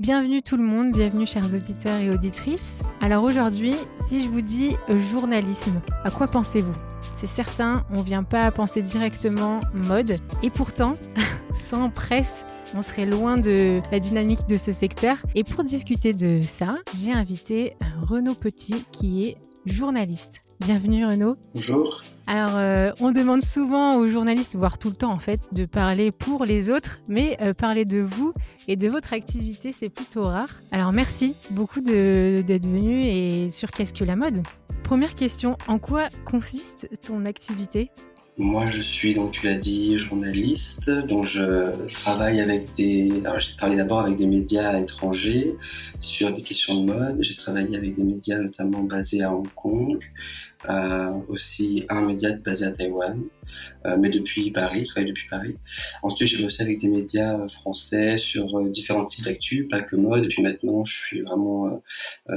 Bienvenue tout le monde, bienvenue chers auditeurs et auditrices. Alors aujourd'hui, si je vous dis journalisme, à quoi pensez-vous? C'est certain, on vient pas à penser directement mode, et pourtant, sans presse, on serait loin de la dynamique de ce secteur. Et pour discuter de ça, j'ai invité Renaud Petit qui est journaliste. Bienvenue Renaud. Bonjour. Alors, euh, on demande souvent aux journalistes, voire tout le temps en fait, de parler pour les autres, mais euh, parler de vous et de votre activité, c'est plutôt rare. Alors, merci beaucoup d'être venu et sur Qu'est-ce que la mode Première question, en quoi consiste ton activité? Moi, je suis, donc tu l'as dit, journaliste. Donc, je travaille avec des. Alors, j'ai travaillé d'abord avec des médias étrangers sur des questions de mode. J'ai travaillé avec des médias notamment basés à Hong Kong, aussi un média basé à Taïwan, euh, mais depuis Paris, je travaille depuis Paris. Ensuite, j'ai bossé avec des médias français sur euh, différents types d'actu, pas que mode. Et puis maintenant, je suis vraiment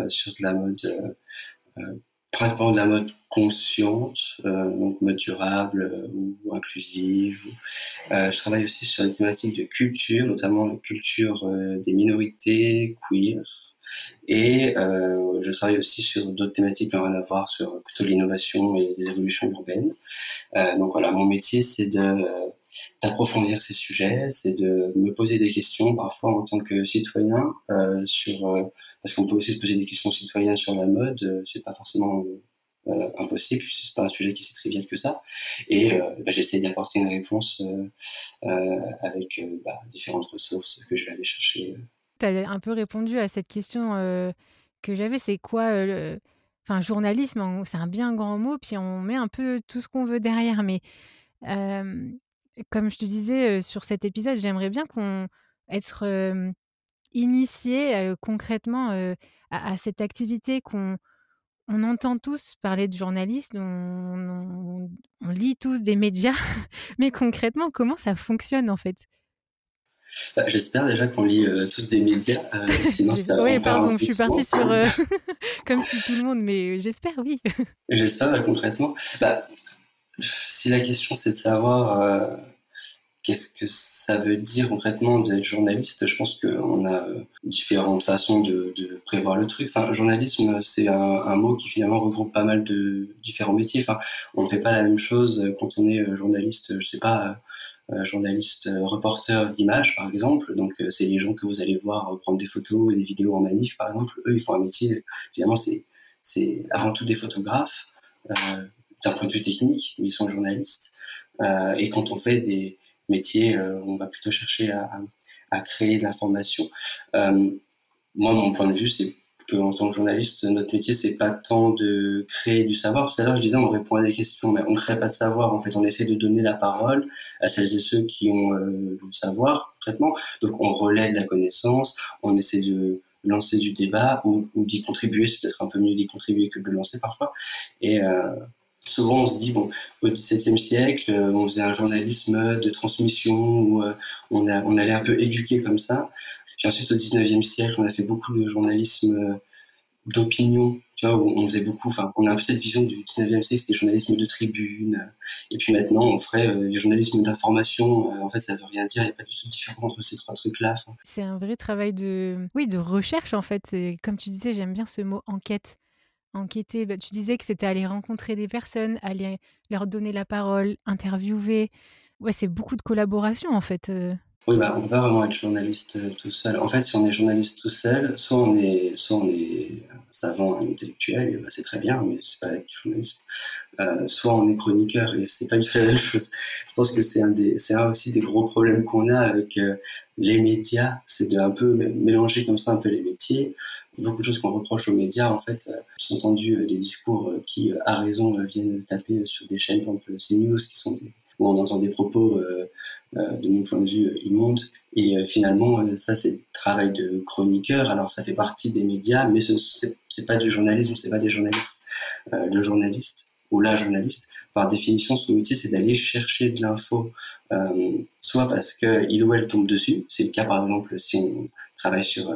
sur de la mode principalement de la mode consciente, euh, donc mode durable euh, ou inclusive. Euh, je travaille aussi sur les thématiques de culture, notamment la culture des minorités queer. Et je travaille aussi sur d'autres thématiques qui ont rien à voir, sur plutôt l'innovation et les évolutions urbaines. donc voilà, mon métier, c'est d'approfondir ces sujets, c'est de me poser des questions parfois en tant que citoyen sur parce qu'on peut aussi se poser des questions citoyennes sur la mode, euh, c'est pas forcément euh, impossible, c'est pas un sujet qui est si trivial que ça. Et euh, bah, j'essaie d'apporter une réponse avec bah, différentes ressources que je vais aller chercher. Tu as un peu répondu à cette question que j'avais, c'est quoi le... Enfin, journalisme, c'est un bien grand mot, puis on met un peu tout ce qu'on veut derrière. Mais comme je te disais sur cet épisode, j'aimerais bien qu'on être initier concrètement à, cette activité qu'on on entend tous parler de journalistes, on, lit tous des médias, mais concrètement, comment ça fonctionne en fait? Bah, J'espère déjà qu'on lit tous des médias. sinon ça oui, pardon, je suis partie sur comme si tout le monde, mais j'espère, oui. j'espère bah, concrètement. Bah, si la question c'est de savoir Qu'est-ce que ça veut dire concrètement d'être journaliste Je pense qu'on a euh, différentes façons de, prévoir le truc. Enfin, journalisme, c'est un, mot qui finalement regroupe pas mal de différents métiers. Enfin, on ne fait pas la même chose quand on est euh, journaliste, je sais pas, euh, journaliste reporter d'images, par exemple. Donc, c'est les gens que vous allez voir prendre des photos et des vidéos en manif, par exemple. Eux, ils font un métier, finalement, c'est, avant tout des photographes, d'un point de vue technique, mais ils sont journalistes. et quand on fait des métier, euh, on va plutôt chercher à, créer de l'information. Euh, moi, mon point de vue, c'est qu'en tant que journaliste, notre métier, c'est pas tant de créer du savoir. Tout à l'heure, je disais, on répond à des questions, mais on crée pas de savoir. En fait, on essaie de donner la parole à celles et ceux qui ont euh, le savoir, concrètement. Donc, on relaie de la connaissance, on essaie de lancer du débat ou, d'y contribuer. C'est peut-être un peu mieux d'y contribuer que de le lancer parfois. Et, souvent on se dit bon au XVIIe siècle euh, on faisait un journalisme de transmission où euh, on allait un peu éduquer comme ça puis ensuite au XIXe siècle on a fait beaucoup de journalisme euh, d'opinion. Tu vois où on faisait beaucoup enfin on a un peu cette vision du XIXe siècle c'était journalisme de tribune. Et puis maintenant on ferait du journalisme d'information. En fait ça veut rien dire il n'y a pas du tout de différence entre ces trois trucs là c'est un vrai travail de oui de recherche en fait. Comme tu disais j'aime bien ce mot enquête. Enquêter bah, Tu disais que c'était aller rencontrer des personnes, aller leur donner la parole, interviewer. Ouais, c'est beaucoup de collaboration en fait. Oui, bah, on peut pas vraiment être journaliste euh, tout seul. En fait, si on est journaliste tout seul, soit on est, soit on est savant intellectuel, bah, c'est très bien, mais c'est pas du journalisme. Euh, soit on est chroniqueur et c'est pas tout la même chose. Je pense que c'est un des, c'est un aussi des gros problèmes qu'on a avec euh, les médias, c'est de un peu mélanger comme ça un peu les métiers. Beaucoup de choses qu'on reproche aux médias, en fait, euh, j'ai entendu euh, des discours qui, à raison, viennent taper sur des chaînes comme CNews, qui sont des, où on entend des propos de mon point de vue immondes. Et finalement, ça, c'est travail de chroniqueur. Alors, ça fait partie des médias, mais ce c'est pas du journalisme, c'est pas des journalistes. le journaliste ou la journaliste, par définition, son métier, c'est d'aller chercher de l'info, soit parce qu'il ou elle tombe dessus. C'est le cas, par exemple, si on travaille sur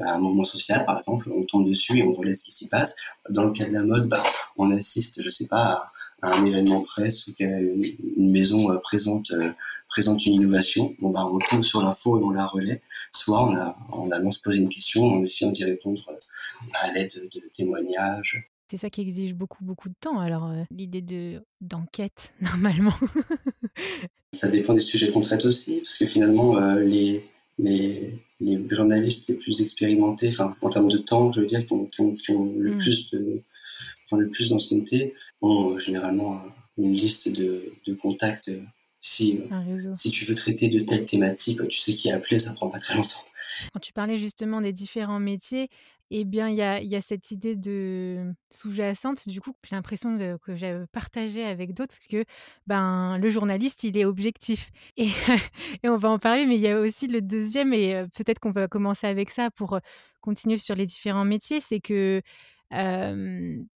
un mouvement social, par exemple, on tombe dessus et on relève ce qui s'y passe. Dans le cas de la mode, bah, on assiste, je sais pas, à un événement presse ou qu'une une maison euh, présente euh, présente une innovation. Bon, bah, on tombe sur l'info et on la relaie. Soit on a, on poser une question en essayant d'y répondre euh, à l'aide de, témoignages. C'est ça qui exige beaucoup, beaucoup de temps. Alors, l'idée de, d'enquête, normalement. ça dépend des sujets qu'on traite aussi, parce que finalement, les, les, les journalistes les plus expérimentés, enfin, en termes de temps, je veux dire, qui ont, le, mm. plus de, le plus d'ancienneté, ont généralement une liste de, de contacts. Si, si tu veux traiter de telles thématiques, tu sais qui est appelé, ça prend pas très longtemps. Quand tu parlais justement des différents métiers, eh bien, il y a, y a, cette idée de sous-jacente, du coup, j'ai l'impression que j'ai partagé avec d'autres que ben, le journaliste, il est objectif. Et, et, on va en parler, mais il y a aussi le deuxième, et peut-être qu'on va commencer avec ça pour continuer sur les différents métiers, c'est que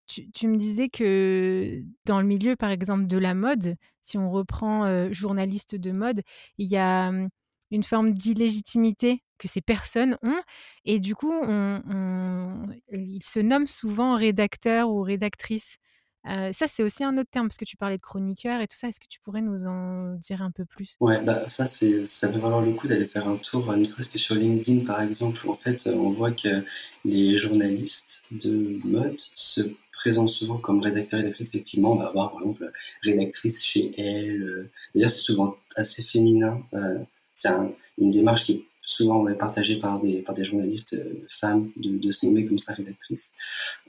tu, me disais que dans le milieu, par exemple, de la mode, si on reprend journaliste de mode, il y a une forme d'illégitimité que ces personnes ont. Et du coup, ils se nomment souvent rédacteur ou ça, c'est aussi un autre terme, parce que tu parlais de chroniqueur et tout ça. Est-ce que tu pourrais nous en dire un peu plus? Ouais, bah, ça, ça peut valoir le coup d'aller faire un tour, ne serait-ce que sur LinkedIn, par exemple, en fait, on voit que les journalistes de mode se présentent souvent comme rédacteur et rédactrice. Effectivement, on va avoir, par exemple, rédactrice chez elle. D'ailleurs, c'est souvent assez féminin c'est une démarche qui est souvent partagée par des, par des journalistes euh, femmes de, se nommer comme ça rédactrice.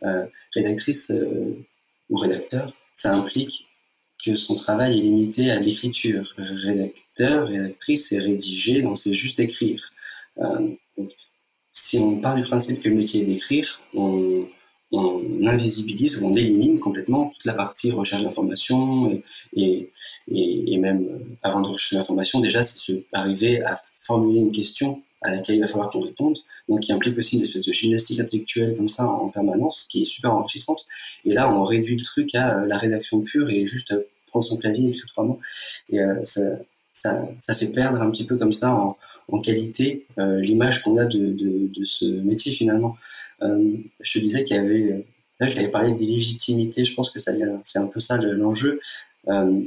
Euh, rédactrice euh, ou rédacteur, ça implique que son travail est limité à l'écriture. Rédacteur, rédactrice, c'est rédiger, donc c'est juste écrire. si on part du principe que le métier est d'écrire, on, invisibilise ou on élimine complètement toute la partie recherche d'information et, et, et, même euh, avant de rechercher l'information, déjà, c'est arriver à formuler une question à laquelle il va falloir qu'on réponde, donc qui implique aussi une espèce de gymnastique intellectuelle comme ça en permanence, qui est super enrichissante. Et là, on réduit le truc à euh, la rédaction pure et juste euh, prendre son clavier et écrire trois mots. Et ça, ça, ça, fait perdre un petit peu comme ça en, qualité l'image qu'on a de, ce métier finalement. Euh, je te disais qu'il y avait, là je t'avais parlé d'illégitimité, je pense que ça vient, c'est un peu ça l'enjeu. Euh,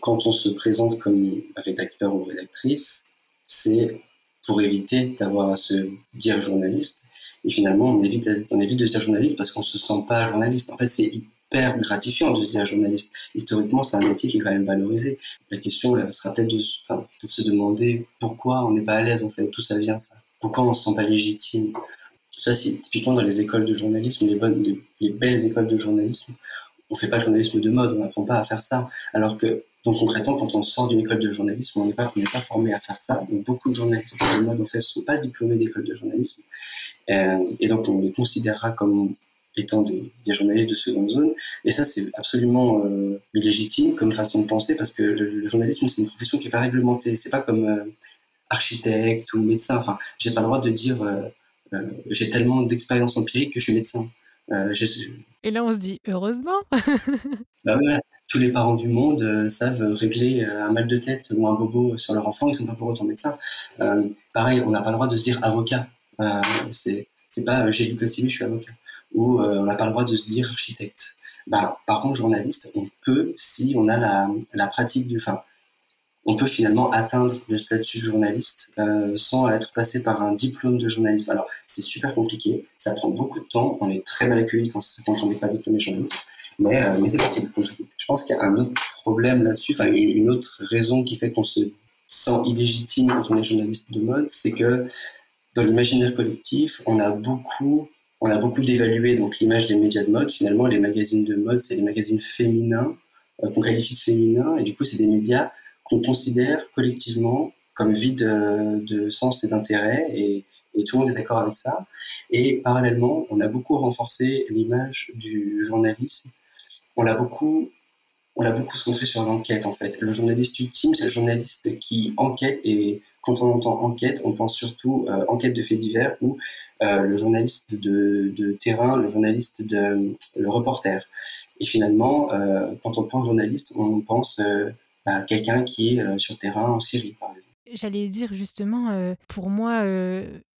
quand on se présente comme rédacteur ou rédactrice, c'est pour éviter d'avoir à se dire journaliste. Et finalement, on évite, de se dire journaliste parce qu'on se sent pas journaliste. En fait, c'est hyper gratifiant de se dire journaliste. Historiquement, c'est un métier qui est quand même valorisé. La question sera peut-être de, se demander pourquoi on n'est pas à l'aise, en fait, d'où ça vient, ça. Pourquoi on se sent pas légitime. Ça, c'est typiquement dans les écoles de journalisme, les, bonnes, les, belles écoles de journalisme. On fait pas le journalisme de mode, on n'apprend pas à faire ça. Alors que, donc concrètement, quand on sort d'une école de journalisme, on n'est pas, pas formé à faire ça. Donc beaucoup de journalistes de mode, en fait, sont pas diplômés d'école de journalisme. Euh, et donc on les considérera comme étant des, journalistes de seconde zone. Et ça, c'est absolument euh, illégitime comme façon de penser parce que le, journalisme, c'est une profession qui n'est pas réglementée. C'est pas comme euh, architecte ou médecin. Enfin, j'ai pas le droit de dire j'ai tellement d'expérience empirique que je suis médecin. Et là, on se dit heureusement. bah ouais, tous les parents du monde euh, savent régler un mal de tête ou un bobo sur leur enfant, ils sont pas pour autant médecins. pareil, on n'a pas le droit de se dire avocat. c'est c'est pas j'ai lu code civil, je suis avocat. Ou on n'a pas le droit de se dire architecte. Bah, par contre, journaliste, on peut si on a la, la pratique du, enfin, on peut finalement atteindre le statut de journaliste euh, sans être passé par un diplôme de journalisme. Alors, c'est super compliqué, ça prend beaucoup de temps, on est très mal accueilli quand, on n'est pas diplômé journaliste, mais, euh, mais c'est possible. Je pense qu'il y a un autre problème là-dessus, enfin une autre raison qui fait qu'on se sent illégitime quand on est journaliste de mode, c'est que dans l'imaginaire collectif, on a beaucoup, on a beaucoup dévalué donc l'image des médias de mode. Finalement, les magazines de mode, c'est les magazines féminins euh, qu'on qualifie de féminins, et du coup, c'est des médias qu'on considère collectivement comme vides euh, de sens et d'intérêt, et, et tout le monde est d'accord avec ça. Et parallèlement, on a beaucoup renforcé l'image du journalisme. On l'a beaucoup on l'a beaucoup centré sur l'enquête en fait. Le journaliste ultime, c'est le journaliste qui enquête et quand on entend enquête, on pense surtout euh, enquête de faits divers ou euh, le journaliste de, terrain, le journaliste de le reporter. Et finalement, euh, quand on pense journaliste, on pense à quelqu'un qui est sur terrain en Syrie, par exemple. J'allais dire justement, pour moi,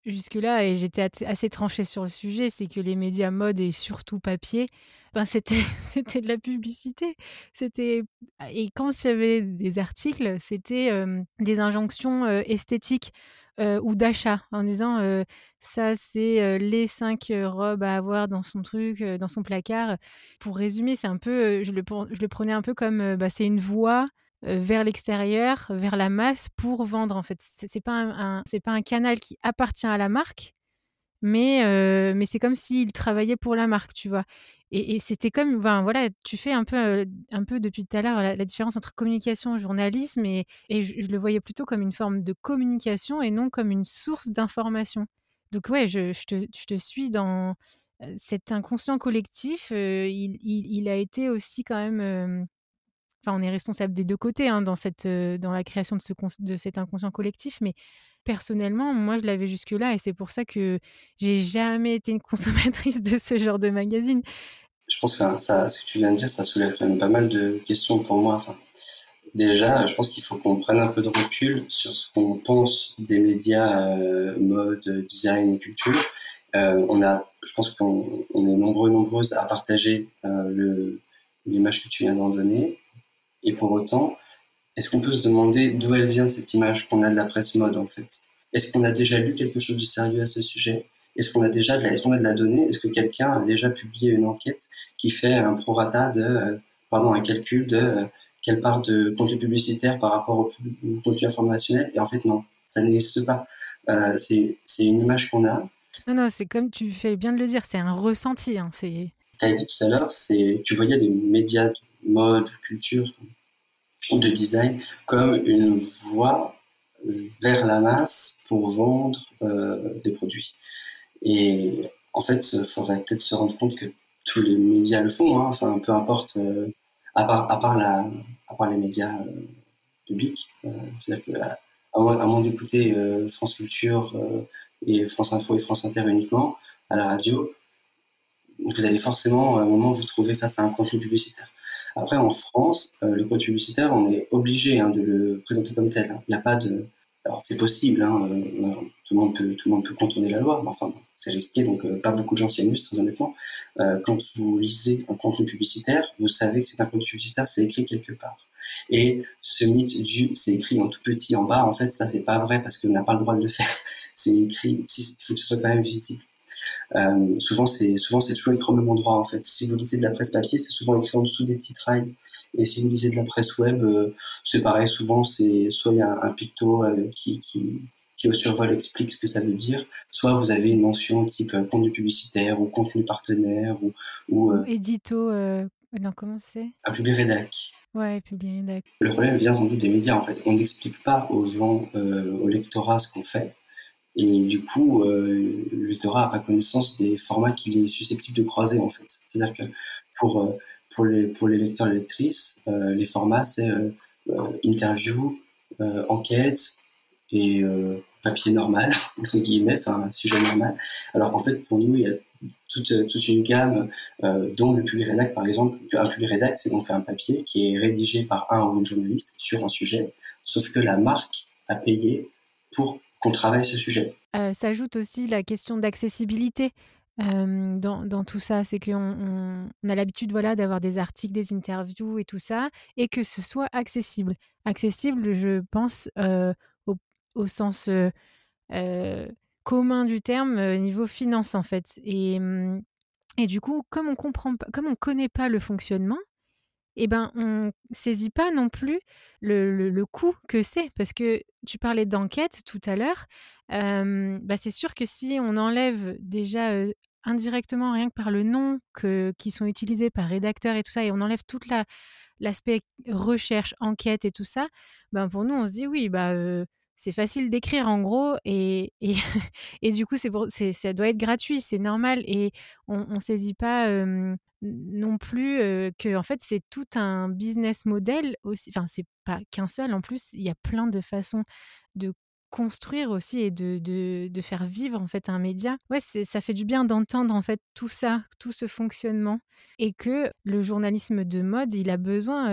jusque-là, et j'étais assez tranchée sur le sujet, c'est que les médias mode et surtout papier, ben c'était c'était de la publicité. C'était et quand il y avait des articles, c'était des injonctions esthétiques ou d'achat en disant ça c'est les cinq robes à avoir dans son truc, dans son placard. Pour résumer, c'est un peu, je le, je le prenais un peu comme bah, c'est une voie vers l'extérieur, vers la masse pour vendre en fait. C'est pas un, c'est pas un canal qui appartient à la marque, mais mais c'est comme s'il travaillait pour la marque, tu vois. Et, c'était comme, voilà, tu fais un peu, un peu depuis tout à l'heure la, différence entre communication et journalisme, et, je, le voyais plutôt comme une forme de communication et non comme une source d'information. Donc ouais, je, te, suis dans cet inconscient collectif. il, a été aussi quand même Enfin, on est responsable des deux côtés hein, dans, cette, dans la création de, ce, de cet inconscient collectif, mais personnellement, moi, je l'avais jusque-là et c'est pour ça que j'ai jamais été une consommatrice de ce genre de magazine. Je pense que ce que tu viens de dire, ça soulève quand même pas mal de questions pour moi. Enfin, déjà, je pense qu'il faut qu'on prenne un peu de recul sur ce qu'on pense des médias mode, design et culture. on a, je pense qu'on est nombreux, nombreuses à partager l'image que tu viens d'en donner. Et pour autant, est-ce qu'on peut se demander d'où elle vient cette image qu'on a de la presse mode en fait? Est-ce qu'on a déjà lu quelque chose de sérieux à ce sujet? Est-ce qu'on a déjà de la, est-ce qu'on a de la donnée? Est-ce que quelqu'un a déjà publié une enquête qui fait un prorata de, euh, pardon, un calcul de euh, quelle part de contenu publicitaire par rapport au, contenu informationnel? Et en fait, non, ça n'existe pas. Euh, c'est, c'est une image qu'on a. Non, non, c'est comme tu fais bien de le dire, c'est un ressenti. Hein, c'est... Tu as dit tout à l'heure, c'est, tu voyais les médias mode, culture de design comme une voie vers la masse pour vendre euh, des produits. Et en fait, il faudrait peut-être se rendre compte que tous les médias le font, hein. enfin peu importe, euh, à, part, à, à part les médias euh, publics. C'est-à-dire qu'à à moins, d'écouter France Culture et France Info et France Inter uniquement à la radio, vous allez forcément à un moment vous trouver face à un contenu publicitaire. Après, en France, euh, le code publicitaire, on est obligé hein, de le présenter comme tel. Hein. Il n'y a pas de. Alors, c'est possible, hein, euh, tout, le monde peut, tout le monde peut contourner la loi, mais enfin, c'est risqué, donc euh, pas beaucoup de gens s'y amusent, très honnêtement. quand vous lisez un contenu publicitaire, vous savez que c'est un contenu publicitaire, c'est écrit quelque part. Et ce mythe du c'est écrit en tout petit en bas, en fait, ça, c'est pas vrai parce qu'on n'a pas le droit de le faire. C'est écrit, il faut que ce soit quand même visible. Euh, souvent, c'est souvent c'est toujours écrit au même endroit en fait. Si vous lisez de la presse papier, c'est souvent écrit en dessous des titrailles. Et si vous lisez de la presse web, euh, c'est pareil. Souvent, c'est soit il y a un, picto euh, qui, qui, qui au survol explique ce que ça veut dire, soit vous avez une mention type contenu publicitaire ou contenu partenaire ou, ou, édito. non, comment c'est? Un public rédac. Ouais, public rédac. Le problème vient sans doute des médias en fait. On n'explique pas aux gens, au lectorat ce qu'on fait. Et du coup, euh, le lectorat n'a pas connaissance des formats qu'il est susceptible de croiser, en fait. C'est-à-dire que pour, euh, pour, les, pour les lecteurs et lectrices, euh, les formats, c'est interview, enquête et papier normal, entre guillemets, enfin, sujet normal. Alors en fait, pour nous, il y a toute, toute une gamme, dont le public rédac, par exemple. Un public rédac, c'est donc un papier qui est rédigé par un ou une journaliste sur un sujet, sauf que la marque a payé pour qu'on travaille ce sujet. Euh, S'ajoute aussi la question d'accessibilité. Euh, dans, tout ça, c'est qu'on on, a l'habitude voilà, d'avoir des articles, des interviews et tout ça, et que ce soit accessible. Accessible, je pense, euh, au, sens commun du terme, niveau finance en fait. Et, et du coup, comme on comprend comme on connaît pas le fonctionnement, eh ben, on saisit pas non plus le le coût que c'est. Parce que tu parlais d'enquête tout à l'heure, bah, c'est sûr que si on enlève déjà, indirectement, rien que par le nom que qui sont utilisés par rédacteur et tout ça et on enlève toute la l'aspect recherche, enquête et tout ça, ben, pour nous, on se dit: «Oui, bah, c'est facile d'écrire en gros et et et du coup, c'est ça doit être gratuit, c'est normal» et on on saisit pas, non plus, heu, qu'en fait, c'est tout un business model aussi enfin, c'est pas qu'un seul en plus, il y a plein de façons de construire aussi et de de de faire vivre, en fait, un média. Ouais, ça fait du bien d'entendre, en fait, tout ça, tout ce fonctionnement et que le journalisme de mode, il a besoin,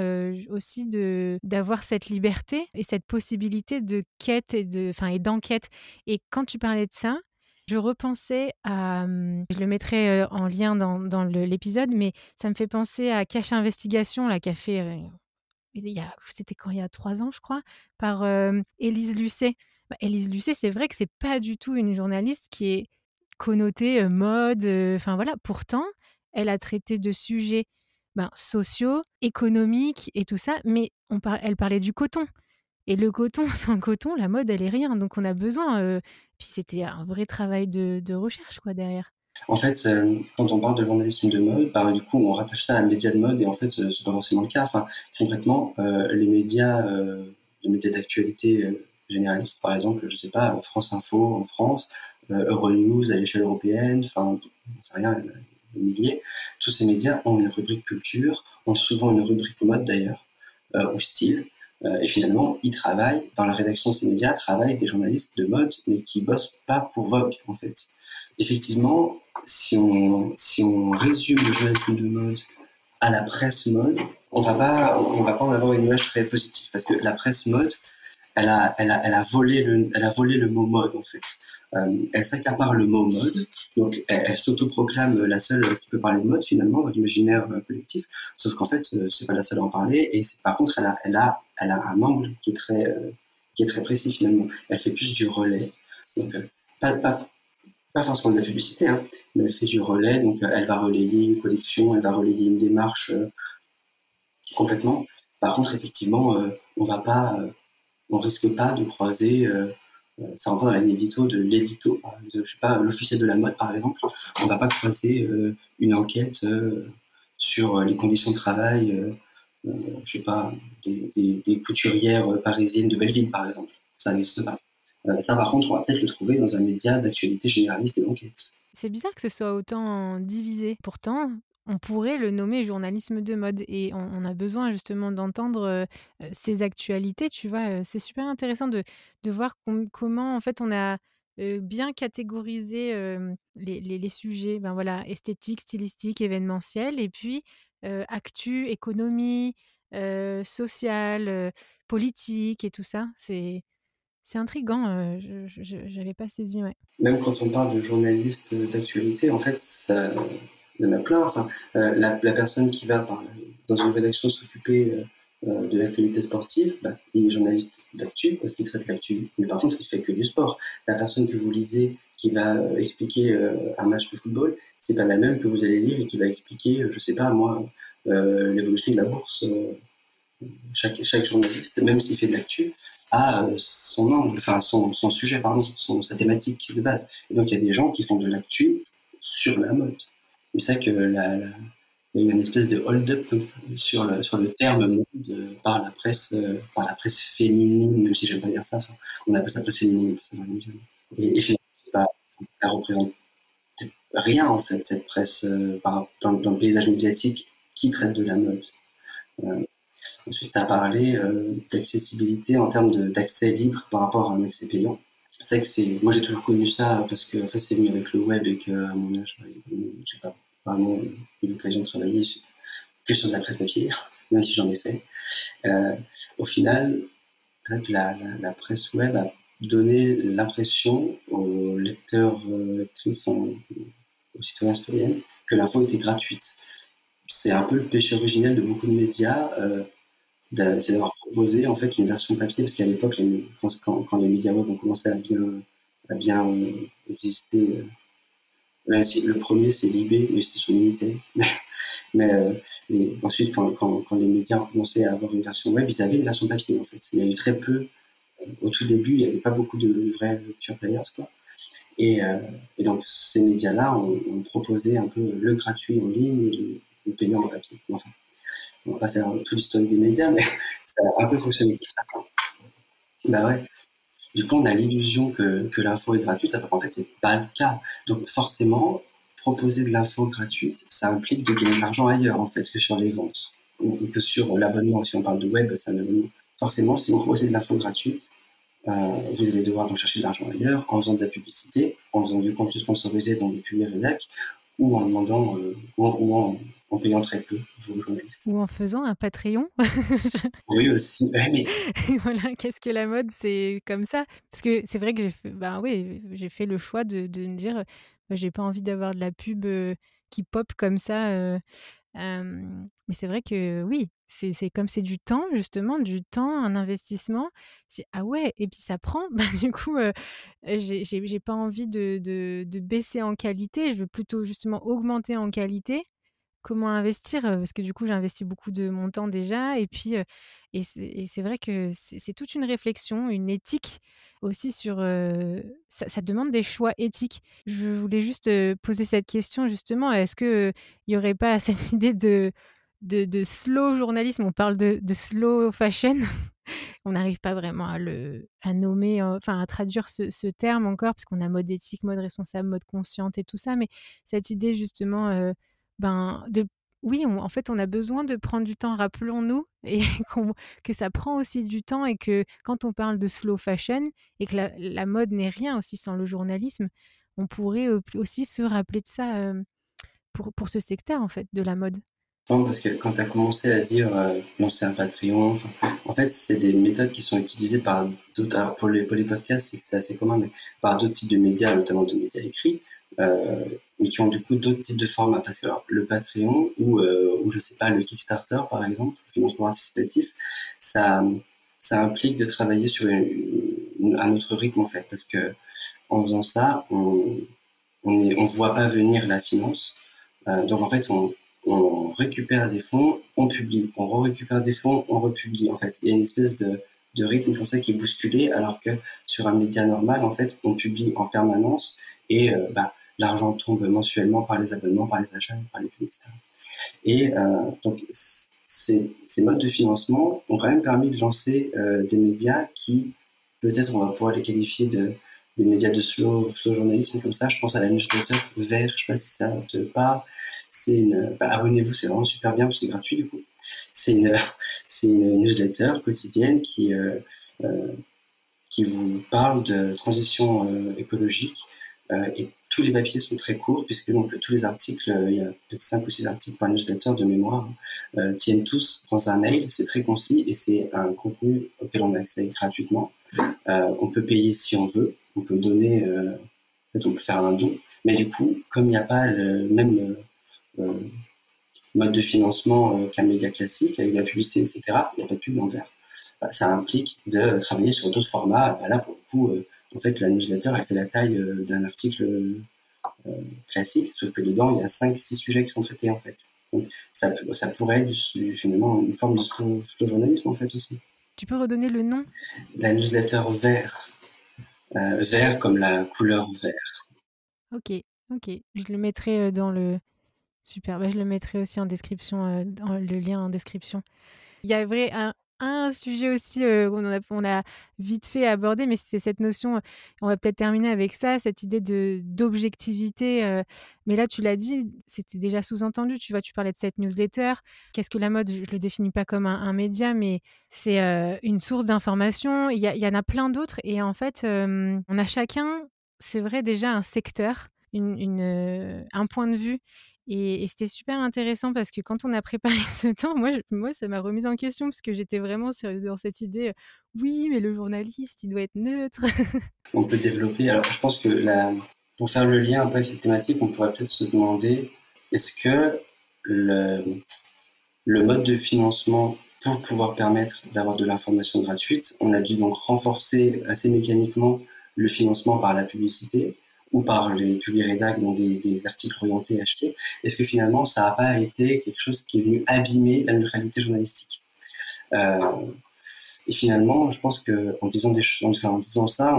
aussi de d'avoir cette liberté et cette possibilité de quête et de enfin et d'enquête et quand tu parlais de ça, je repensais à, je le mettrai, en lien dans dans l'épisode, mais ça me fait penser à Cache Investigation là, qui a fait, heu, il y a c'était quand? Il y a 3 ans, je crois, par, hem, Élise Lucet. Bah, Élise Lucet, c'est vrai que c'est pas du tout une journaliste qui est connotée, mode, enfin voilà. Pourtant, elle a traité de sujets, ben, sociaux, économiques et tout ça, mais on par elle parlait du coton et le coton, sans coton, la mode, elle est rien. Donc on a besoin, heu puis c'était un vrai travail de recherche, quoi, derrière. En fait, heu, quand on parle de journalisme de mode, bah, du coup, on rattache ça à un média de mode et en fait, heu, c'est pas forcément le cas. Enfin, concrètement, les médias, les médias d'actualité, généralistes, par exemple, je sais pas, France Info en France, Euronews à l'échelle européenne, enfin, j'en sais rien, des milliers. Tous ces médias ont une rubrique culture, ont souvent une rubrique mode d'ailleurs, heu, ou style. Euh, et finalement, ils travaillent, dans la rédaction de ces médias, travaillent des journalistes de mode, mais qui bossent pas pour Vogue, en fait. Effectivement, si on, si on résume le journalisme de mode à la presse mode, on va pas, on va pas en avoir une image très positive, parce que la presse mode, elle a, elle a, elle a volé le, elle a volé le mot mode, en fait. Euh, elle s'accapare le mot mode, donc elle, elle s'autoproclame la seule qui peut parler de mode finalement dans l'imaginaire euh, collectif, sauf qu'en fait euh, c'est pas la seule à en parler. Et par contre elle a, elle a, elle a un angle qui est très, qui est très précis finalement. Elle fait plus du relais, donc pas, forcément de la publicité, hein, mais elle fait du relais, donc elle va relayer une collection, elle va relayer une démarche complètement. Par contre effectivement on va risque pas de croiser ça rentre dans la ligne édito de l'édito, de, je sais pas, l'officiel de la mode par exemple. On va pas croiser euh, une enquête euh, sur les conditions de travail, euh, euh je sais pas, des, des, couturières parisiennes de Belleville par exemple. Ça n'existe pas. Euh, ça par contre, on va peut-être le trouver dans un média d'actualité généraliste et d'enquête. C'est bizarre que ce soit autant divisé. Pourtant, on pourrait le nommer journalisme de mode et on, a besoin justement d'entendre euh, ces actualités, tu vois. Euh, c'est super intéressant de, de voir com comment en fait on a euh, bien catégorisé euh, les, les, sujets, ben voilà, esthétique, stylistique, événementiel, et puis euh, actu, économie, social, politique et tout ça. C'est c'est intriguant, je n'avais pas saisi. Même quand on parle de journaliste d'actualité, en fait, ça, il y en plein. Euh, la, personne qui va dans une rédaction s'occuper euh, de l'actualité sportive, bah, il est journaliste d'actu parce qu'il traite l'actu, mais par contre il fait que du sport. La personne que vous lisez qui va euh, expliquer euh, un match de football, c'est pas la même que vous allez lire et qui va expliquer, je sais pas moi, euh, l'évolution de la bourse. chaque, journaliste, même s'il fait de l'actu, a son angle, enfin son, sujet, pardon, sa thématique de base. Et donc il y a des gens qui font de l'actu sur la mode. C'est ça que la, y a une espèce de hold-up sur le, sur le terme mode par la presse, euh, par la presse féminine, même si j'aime pas dire ça. On appelle ça presse féminine. Et, finalement, pas, elle représente rien en fait cette presse euh, dans, le paysage médiatique qui traite de la mode. Euh, ensuite, tu as parlé d'accessibilité en termes d'accès libre par rapport à un accès payant. C'est vrai que c'est, moi j'ai toujours connu ça parce que en fait, c'est venu avec le web et qu'à mon âge, j'ai pas vraiment eu l'occasion de travailler que sur de la presse papier, même si j'en ai fait. Euh, au final, la, presse web a donné l'impression aux lecteurs, euh, lectrices, aux citoyens, citoyennes, que l'info était gratuite. C'est un peu le péché originel de beaucoup de médias. Euh, c'est d'avoir proposé en fait une version papier parce qu'à l'époque quand, les médias web ont commencé à bien à bien exister même si le premier c'est Libé mais c'était sur Unité Mais et ensuite, quand, quand, les médias ont commencé à avoir une version web, ils avaient une version papier en fait. Il y a eu très peu. Au tout début, il n'y avait pas beaucoup de vrais pure players quoi. Et, et donc ces médias-là ont, ont, proposé un peu le gratuit en ligne et le, payant en papier. On va pas faire tout l'historique des médias, mais ça a un peu fonctionné. Bah ouais. Du coup, on a l'illusion que, que l'info est gratuite, alors qu'en fait, c'est pas le cas. Donc, forcément, proposer de l'info gratuite, ça implique de gagner de l'argent ailleurs, en fait, que sur les ventes, ou que sur l'abonnement. Si on parle de web, c'est un abonnement. Forcément, si vous proposez de l'info gratuite, euh, vous allez devoir donc chercher de l'argent ailleurs, en faisant de la publicité, en faisant du contenu sponsorisé dans des pubs rédac, ou en demandant, euh, ou, en payant très peu vos journalistes. Ou en faisant un Patreon. oui, aussi. mais... voilà, qu'est-ce que la mode C'est comme ça? Parce que c'est vrai que j'ai fait, ben oui, j'ai fait le choix de, de me dire, bah, j'ai pas envie d'avoir de la pub euh, qui pop comme ça. Euh, mais c'est vrai que oui, c'est comme c'est du temps, justement, du temps, un investissement. Ah ouais, et puis ça prend. Bah, du coup, euh, j'ai pas envie de, de, de, baisser en qualité. Je veux plutôt justement augmenter en qualité comment investir parce que du coup j'ai investi beaucoup de mon temps déjà et puis et c'est vrai que c'est toute une réflexion, une éthique aussi sur ça, demande des choix éthiques. Je voulais juste poser cette question justement est-ce que il y aurait pas cette idée de de, slow journalisme? On parle de, slow fashion. on n'arrive pas vraiment à le à nommer, enfin à traduire ce, ce terme encore parce qu'on a mode éthique, mode responsable, mode consciente et tout ça, mais cette idée justement ben, oui, en fait, on a besoin de prendre du temps, rappelons-nous, et que ça prend aussi du temps et que quand on parle de slow fashion et que la, mode n'est rien aussi sans le journalisme, on pourrait aussi se rappeler de ça pour, pour ce secteur, en fait, de la mode. Parce que quand tu as commencé à dire lancer un Patreon, en fait, c'est des méthodes qui sont utilisées par d'autres. Pour les, podcasts, c'est assez commun, mais par d'autres types de médias, notamment de médias écrits euh, mais qui ont du coup d'autres types de formats. Parce que le Patreon ou, euh, ou je sais pas, le Kickstarter par exemple, le financement participatif, ça, ça implique de travailler sur un autre rythme en fait. Parce que en faisant ça, on on ne voit pas venir la finance. Euh, donc en fait, on, on récupère des fonds, on publie, on récupère des fonds, on republie. En fait, il y a une espèce de, de rythme comme ça qui est bousculé, alors que sur un média normal, en fait, on publie en permanence et euh, bah, l'argent tombe mensuellement par les abonnements, par les achats, par les publicités. Et euh, donc, ces, modes de financement ont quand même permis de lancer euh, des médias qui, peut-être on va pouvoir les qualifier de médias de slow, slow journalisme comme ça. Je pense à la newsletter Vert, je sais pas si ça te parle. Bah, abonnez-vous, c'est vraiment super bien, c'est gratuit du coup. C'est une, newsletter quotidienne qui, euh, qui vous parle de transition écologique et tous les papiers sont très courts, puisque donc tous les articles, euh, il y a peut-être 5 ou 6 articles par newsletter de mémoire, euh, tiennent tous dans un mail. C'est très concis et c'est un contenu auquel on a accès gratuitement. Euh, on peut payer si on veut, on peut donner, euh, on peut faire un don. Mais du coup, comme il n'y a pas le même euh, mode de financement qu'un média classique, avec la publicité, etc., il n'y a pas de pub en bah, ça implique de travailler sur d'autres formats. Bah, là, pour le coup, en fait, la newsletter, elle fait la taille euh, d'un article euh, classique, sauf que dedans, il y a 5-6 sujets qui sont traités, en fait. Donc, ça, ça pourrait être finalement une forme de journalisme en fait, aussi. Tu peux redonner le nom? La newsletter vert. Euh, vert comme la couleur vert. Ok, ok. Je le mettrai dans le... Super, bah, je le mettrai aussi en description, dans le lien en description. Il y a vrai un, un sujet aussi a, on a vite fait aborder, mais c'est cette notion, on va peut-être terminer avec ça, cette idée de d'objectivité. mais là, tu l'as dit, c'était déjà sous-entendu. Tu vois, tu parlais de cette newsletter. Qu'est-ce que la mode Je le définis pas comme un, média, mais c'est une source d'information. Il y, en a plein d'autres, et en fait, on a chacun, c'est vrai, déjà un secteur. Une, un point de vue et, c'était super intéressant parce que quand on a préparé ce temps, moi, ça m'a remise en question parce que j'étais vraiment dans cette idée, oui, mais le journaliste, il doit être neutre. on peut développer. Alors, je pense que pour faire le lien un peu avec cette thématique, on pourrait peut-être se demander est-ce que le mode de financement pour pouvoir permettre d'avoir de l'information gratuite, on a dû donc renforcer assez mécaniquement le financement par la publicité ou par les publics rédac, donc des, articles orientés achetés, est-ce que finalement ça n'a pas été quelque chose qui est venu abîmer la neutralité journalistique? Euh, Et finalement, je pense que en disant, des, disant ça,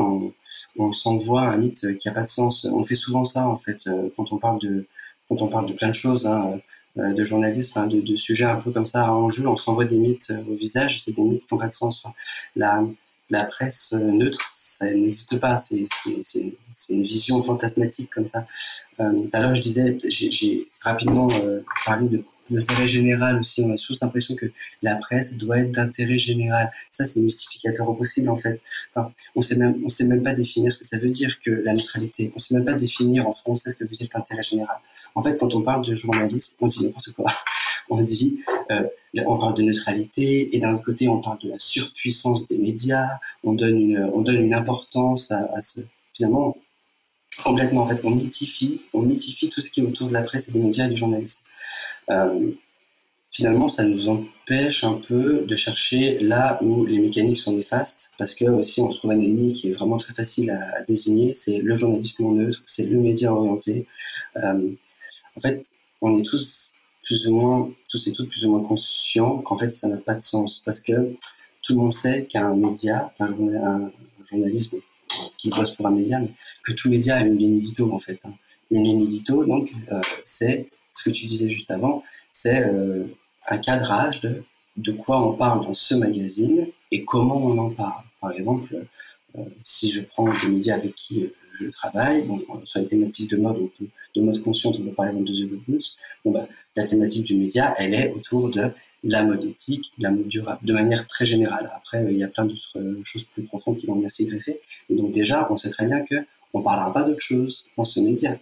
on, s'envoie un mythe qui n'a pas de sens. On fait souvent ça en fait quand on parle de quand on parle de plein de choses. Hein, euh, de journalisme, de, sujets un peu comme ça en jeu, on s'envoie des mythes euh, au visage, c'est des mythes qui n'ont pas de sens. La presse euh, neutre, ça n'existe pas, c'est une vision fantasmatique comme ça. tout à l'heure, je disais, j'ai rapidement parlé de d'intérêt général aussi. On a tous l'impression que la presse doit être d'intérêt général. Ça, c'est mystificateur au possible, en fait. On on sait même pas définir ce que ça veut dire que la neutralité. On sait même pas définir en français ce que veut dire qu'intérêt général. En fait, quand on parle de journalisme, on dit n'importe quoi. On dit, euh, on parle de neutralité, et d'un autre côté, on parle de la surpuissance des médias. On donne une, importance à, à ce, finalement, complètement, en fait, on mythifie, on mythifie tout ce qui est autour de la presse et des médias et du journalisme. Euh, finalement, ça nous empêche un peu de chercher là où les mécaniques sont néfastes, parce que aussi on se trouve un ennemi qui est vraiment très facile à, désigner, c'est le journalisme non neutre, c'est le média orienté. Euh, en fait, on est tous plus ou moins, tous et toutes plus ou moins conscients qu'en fait ça n'a pas de sens, parce que tout le monde sait qu'un média, qu'un journalisme qui bosse pour un média, que tout média a une ligne édito en fait. Hein. Une ligne édito, donc, euh, c'est ce que tu disais juste avant, c'est euh, un cadrage de, quoi on parle dans ce magazine et comment on en parle. Par exemple, euh, si je prends des médias avec qui euh, je travaille, bon, sur les thématiques de mode, de mode consciente, on peut parler dans deux plus. Bon, bah, la thématique du média, elle est autour de la mode éthique, la mode durable, de manière très générale. Après, il y a plein d'autres choses plus profondes qui vont venir s'y greffer. Donc déjà, on sait très bien que on parlera pas d'autre chose dans ce média.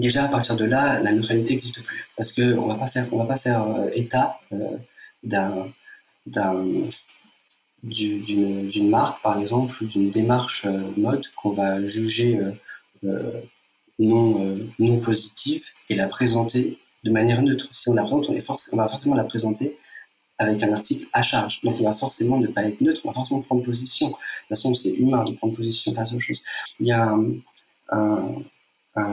Déjà à partir de là, la neutralité n'existe plus parce que on va pas faire, euh, état euh, d'un d'une marque par exemple ou d'une démarche euh, mode qu'on va juger non positive et la présenter de manière neutre. Si on la présente, on, va forcément la présenter avec un article à charge. Donc, on va forcément ne pas être neutre, on va forcément prendre position. De toute façon, c'est humain de prendre position face aux choses. Il y a un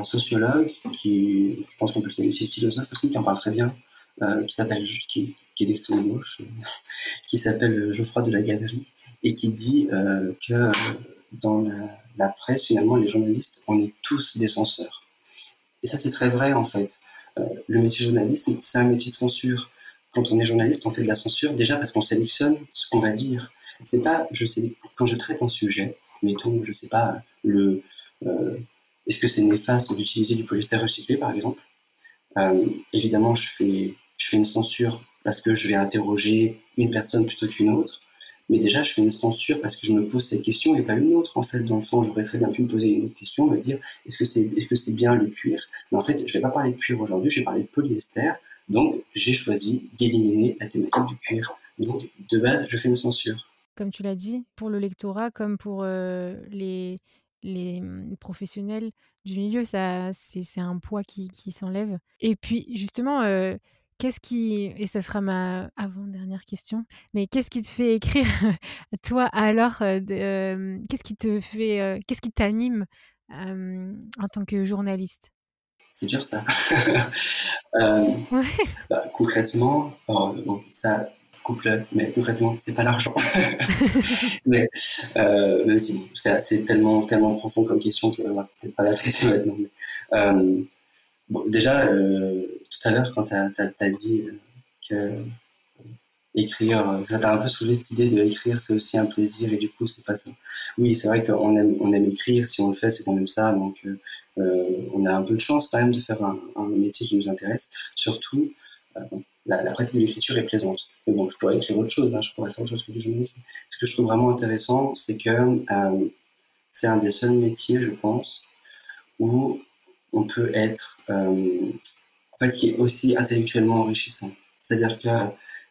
sociologue qui, je pense qu'on peut le qualifier de philosophe aussi, qui en parle très bien, euh, qui s'appelle, qui, est d'extrême gauche, qui s'appelle Geoffroy de la Galerie, et qui dit euh, que dans la, presse, finalement, les journalistes, on est tous des censeurs. Et ça, c'est très vrai, en fait. Euh, le métier journaliste, c'est un métier de censure. Quand on est journaliste, on fait de la censure déjà parce qu'on sélectionne ce qu'on va dire. C'est pas, je sais, quand je traite un sujet, mettons, je sais pas, le, est-ce que c'est néfaste d'utiliser du polyester recyclé, par exemple? Euh, Évidemment, je fais, une censure parce que je vais interroger une personne plutôt qu'une autre. Mais déjà, je fais une censure parce que je me pose cette question et pas une autre. En fait, dans le fond, j'aurais très bien pu me poser une autre question, me dire est-ce que c'est est -ce bien le cuir? Mais en fait, je vais pas parler de cuir aujourd'hui, je vais parler de polyester. Donc, j'ai choisi d'éliminer la thématique du cuir. Donc, de base, je fais une censure. Comme tu l'as dit, pour le lectorat, comme pour euh, les, les mmh, professionnels du milieu, ça, c'est un poids qui, qui s'enlève. Et puis, justement, qu'est-ce qui, et ça sera ma avant-dernière question, mais qu'est-ce qui te fait écrire, toi, alors, qu'est-ce qui te fait, qu'est-ce qui t'anime en tant que journaliste? C'est dur ça. euh, bah, concrètement, bon, ça, couple, mais concrètement, c'est pas l'argent. mais euh, même si c'est tellement, tellement profond comme question que va peut-être pas la traiter maintenant. Euh, bon, déjà, euh, tout à l'heure, quand tu as, dit que écrire, ça t'a un peu soulevé cette idée de écrire, c'est aussi un plaisir et du coup, c'est pas ça. Oui, c'est vrai qu'on aime, on aime écrire, si on le fait, c'est qu'on aime ça, donc on a un peu de chance quand même de faire un, un métier qui nous intéresse. Surtout, la, pratique de l'écriture est plaisante. Mais bon, je pourrais écrire autre chose, hein, je pourrais faire autre chose que du journalisme. Ce que je trouve vraiment intéressant, c'est que euh, c'est un des seuls métiers, je pense, où on peut être, euh, en fait, qui est aussi intellectuellement enrichissant. C'est-à-dire que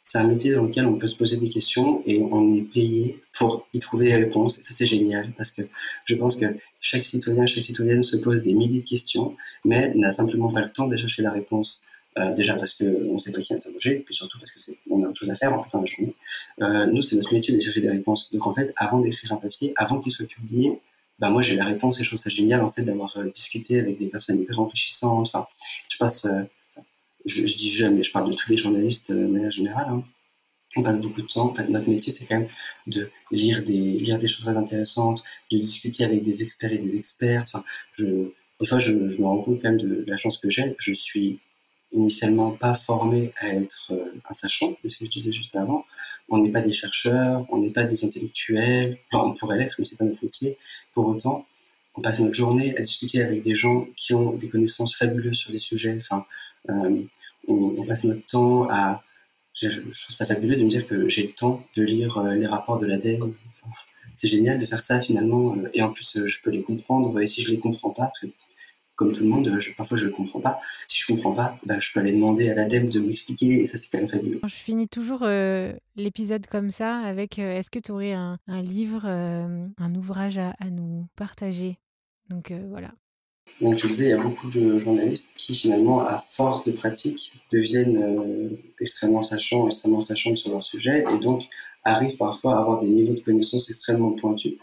c'est un métier dans lequel on peut se poser des questions et on est payé pour y trouver des réponses. Et ça, c'est génial parce que je pense que chaque citoyen, chaque citoyenne se pose des milliers de questions, mais n'a simplement pas le temps de chercher la réponse. Euh, déjà parce qu'on ne sait pas qui interroger, puis surtout parce qu'on a autre chose à faire en dans la journée. Euh, nous, c'est notre métier de chercher des réponses. Donc en fait, avant d'écrire un papier, avant qu'il soit publié, bah moi j'ai la réponse et je trouve ça génial en fait d'avoir discuté avec des personnes hyper enrichissantes. Enfin, je passe, je, dis je, mais je parle de tous les journalistes de manière générale. Hein. On passe beaucoup de temps. En fait, notre métier, c'est quand même de lire des, lire des choses très intéressantes, de discuter avec des experts et des experts. Enfin, je, des fois, je me rends compte quand même de la chance que j'ai. Je suis initialement pas formé à être euh, un sachant, c'est ce que je disais juste avant. On n'est pas des chercheurs, on n'est pas des intellectuels, on pourrait l'être, mais c'est pas notre métier. Pour autant, on passe notre journée à discuter avec des gens qui ont des connaissances fabuleuses sur des sujets. Enfin, euh, on, passe notre temps à. Je, trouve ça fabuleux de me dire que j'ai le temps de lire euh, les rapports de l'ADEME. c'est génial de faire ça finalement, et en plus je peux les comprendre. Et si je les comprends pas, parce que comme tout le monde, parfois je ne comprends pas. Si je ne comprends pas, bah, je peux aller demander à l'ADEME de m'expliquer et ça c'est quand même fabuleux. Je finis toujours euh, l'épisode comme ça avec euh, est-ce que tu aurais un, livre, euh, un ouvrage à, nous partager? Donc voilà. Donc je disais, il y a beaucoup de journalistes qui finalement, à force de pratique, deviennent extrêmement sachants, extrêmement sachants sur leur sujet et donc arrivent parfois à avoir des niveaux de connaissances extrêmement pointus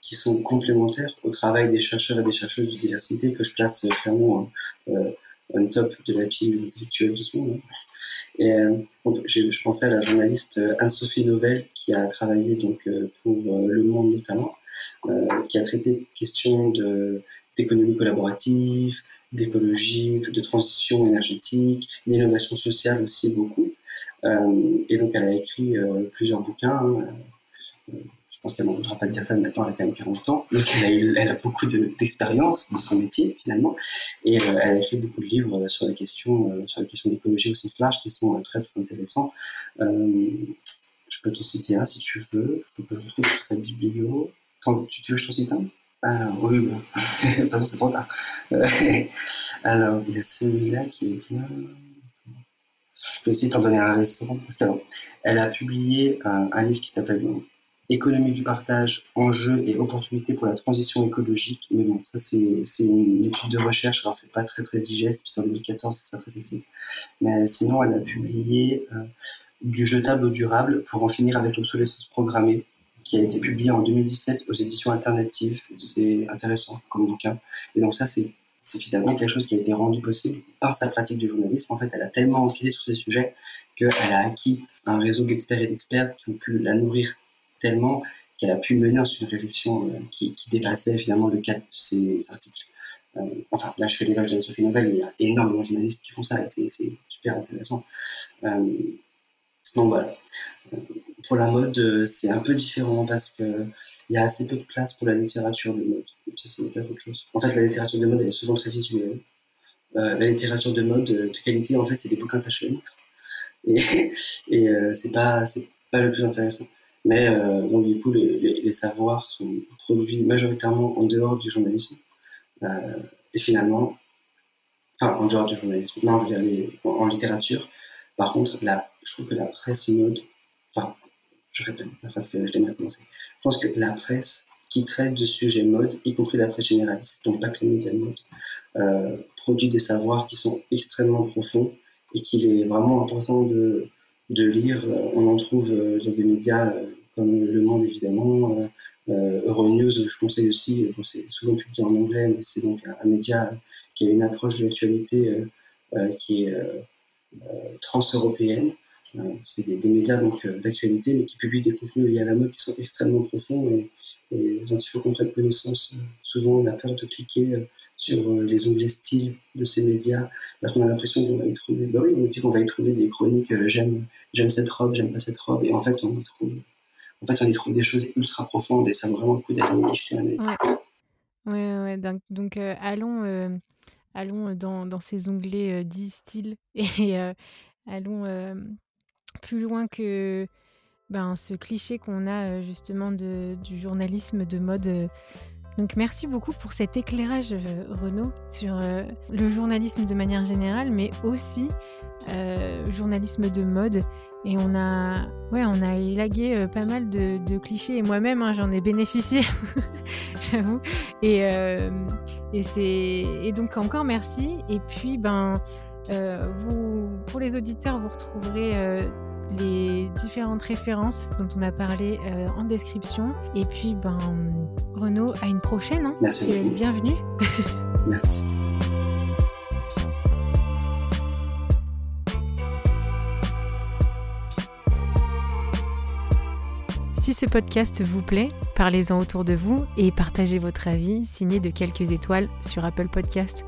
qui sont complémentaires au travail des chercheurs et des chercheuses de diversité que je place clairement euh, on top de la pile des intellectuels de ce monde. Hein. Et euh, je pensais à la journaliste euh, Anne-Sophie Novelle qui a travaillé donc pour Le Monde notamment, qui a traité de questions d'économie collaborative, d'écologie, de transition énergétique, d'innovation sociale aussi beaucoup. et donc elle a écrit plusieurs bouquins. Hein, je pense qu'elle m'en voudra pas de dire ça, maintenant elle a quand même 40 ans, donc elle a, beaucoup d'expérience de, son métier finalement, et euh, elle a écrit beaucoup de livres sur les questions, euh, sur les questions d'écologie au sens large qui sont euh, très, très intéressants. je peux te citer un si tu veux, faut que je retrouve sur sa biblio. tu, veux que je te cite un? Alors, oui, bon. de toute façon, c'est trop tard. alors, il y a celui-là qui est bien. Je peux aussi t'en donner un récent, parce qu'elle a publié un livre qui s'appelle économie du partage, enjeux et opportunités pour la transition écologique. Mais bon, ça, c'est une étude de recherche, alors c'est pas très très digeste, puis en 2014, c'est pas très sexy. Mais sinon, elle a publié euh, Du jetable au durable pour en finir avec l'obsolescence programmée, qui a été publié en 2017 aux éditions alternatives. C'est intéressant comme bouquin. Et donc, ça, c'est finalement quelque chose qui a été rendu possible par sa pratique du journalisme. En fait, elle a tellement enquêté sur ces sujets qu'elle a acquis un réseau d'experts et d'experts qui ont pu la nourrir tellement qu'elle a pu mener une réflexion euh, qui, dépassait finalement le cadre de ces articles. Euh, enfin, là, je fais l'éloge d'Anne-Sophie Nouvelle, mais il y a énormément de journalistes qui font ça et c'est super intéressant. Euh, donc voilà. Pour la mode, c'est un peu différent parce qu'il y a assez peu de place pour la littérature de mode. C'est autre chose. En fait, la littérature de mode, elle est souvent très visuelle. la littérature de mode de qualité, en fait, c'est des bouquins tachés. Et, et c'est pas, pas le plus intéressant. Mais euh, donc, du coup, les, savoirs sont produits majoritairement en dehors du journalisme. Euh, et finalement, enfin, en dehors du journalisme, non, je veux dire, en, littérature. Par contre, la, je trouve que la presse mode, enfin, je répète la phrase que je l'ai commencé. Je pense que la presse qui traite de sujets mode, y compris la presse généraliste, donc pas que les médias de mode, euh, produit des savoirs qui sont extrêmement profonds et qu'il est vraiment important de, de lire. Euh, on en trouve euh, dans des médias euh, comme Le Monde, évidemment. Euronews, je conseille aussi, c'est souvent publié en anglais, mais c'est donc un, média qui a une approche de l'actualité qui est trans-européenne. c'est des, médias donc d'actualité, mais qui publient des contenus liés à la mode qui sont extrêmement profonds et, et dont il faut qu'on prenne connaissance. Souvent, on a peur de cliquer sur euh, les onglets style de ces médias, parce qu'on a l'impression qu'on va y trouver, bah oui, on dit qu'on va y trouver des chroniques, euh, j'aime, j'aime cette robe, j'aime pas cette robe, et en fait, on y trouve, en fait, on y trouve des choses ultra profondes, et ça vaut vraiment le coup d'aller jeter un œil. Ouais. ouais, donc, donc euh, allons, allons dans, dans, ces onglets dits style, et allons plus loin que ben, ce cliché qu'on a justement de, du journalisme de mode donc merci beaucoup pour cet éclairage, euh, Renaud, sur euh, le journalisme de manière générale, mais aussi euh, journalisme de mode. Et on a, ouais, on a élagué pas mal de, clichés, et moi-même, hein, j'en ai bénéficié, j'avoue. Et, et, et donc encore merci. Et puis, ben, vous, pour les auditeurs, vous retrouverez les différentes références dont on a parlé euh, en description. Et puis, ben, Renaud, à une prochaine. Hein. Merci. Bienvenue. Merci. Si ce podcast vous plaît, parlez-en autour de vous et partagez votre avis signé de quelques étoiles sur Apple Podcast.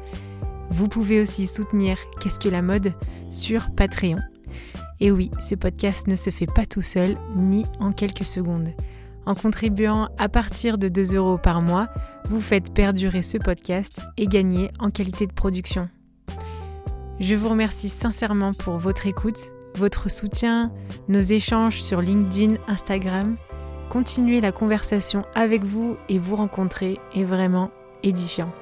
Vous pouvez aussi soutenir Qu'est-ce que la mode sur Patreon. Et oui, ce podcast ne se fait pas tout seul ni en quelques secondes. En contribuant à partir de 2 euros par mois, vous faites perdurer ce podcast et gagner en qualité de production. Je vous remercie sincèrement pour votre écoute votre soutien, nos échanges sur LinkedIn, Instagram. Continuer la conversation avec vous et vous rencontrer est vraiment édifiant.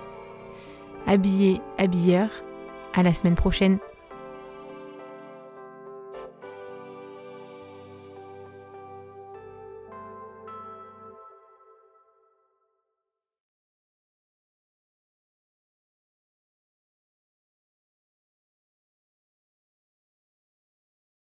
Habillé, habilleur, à la semaine prochaine.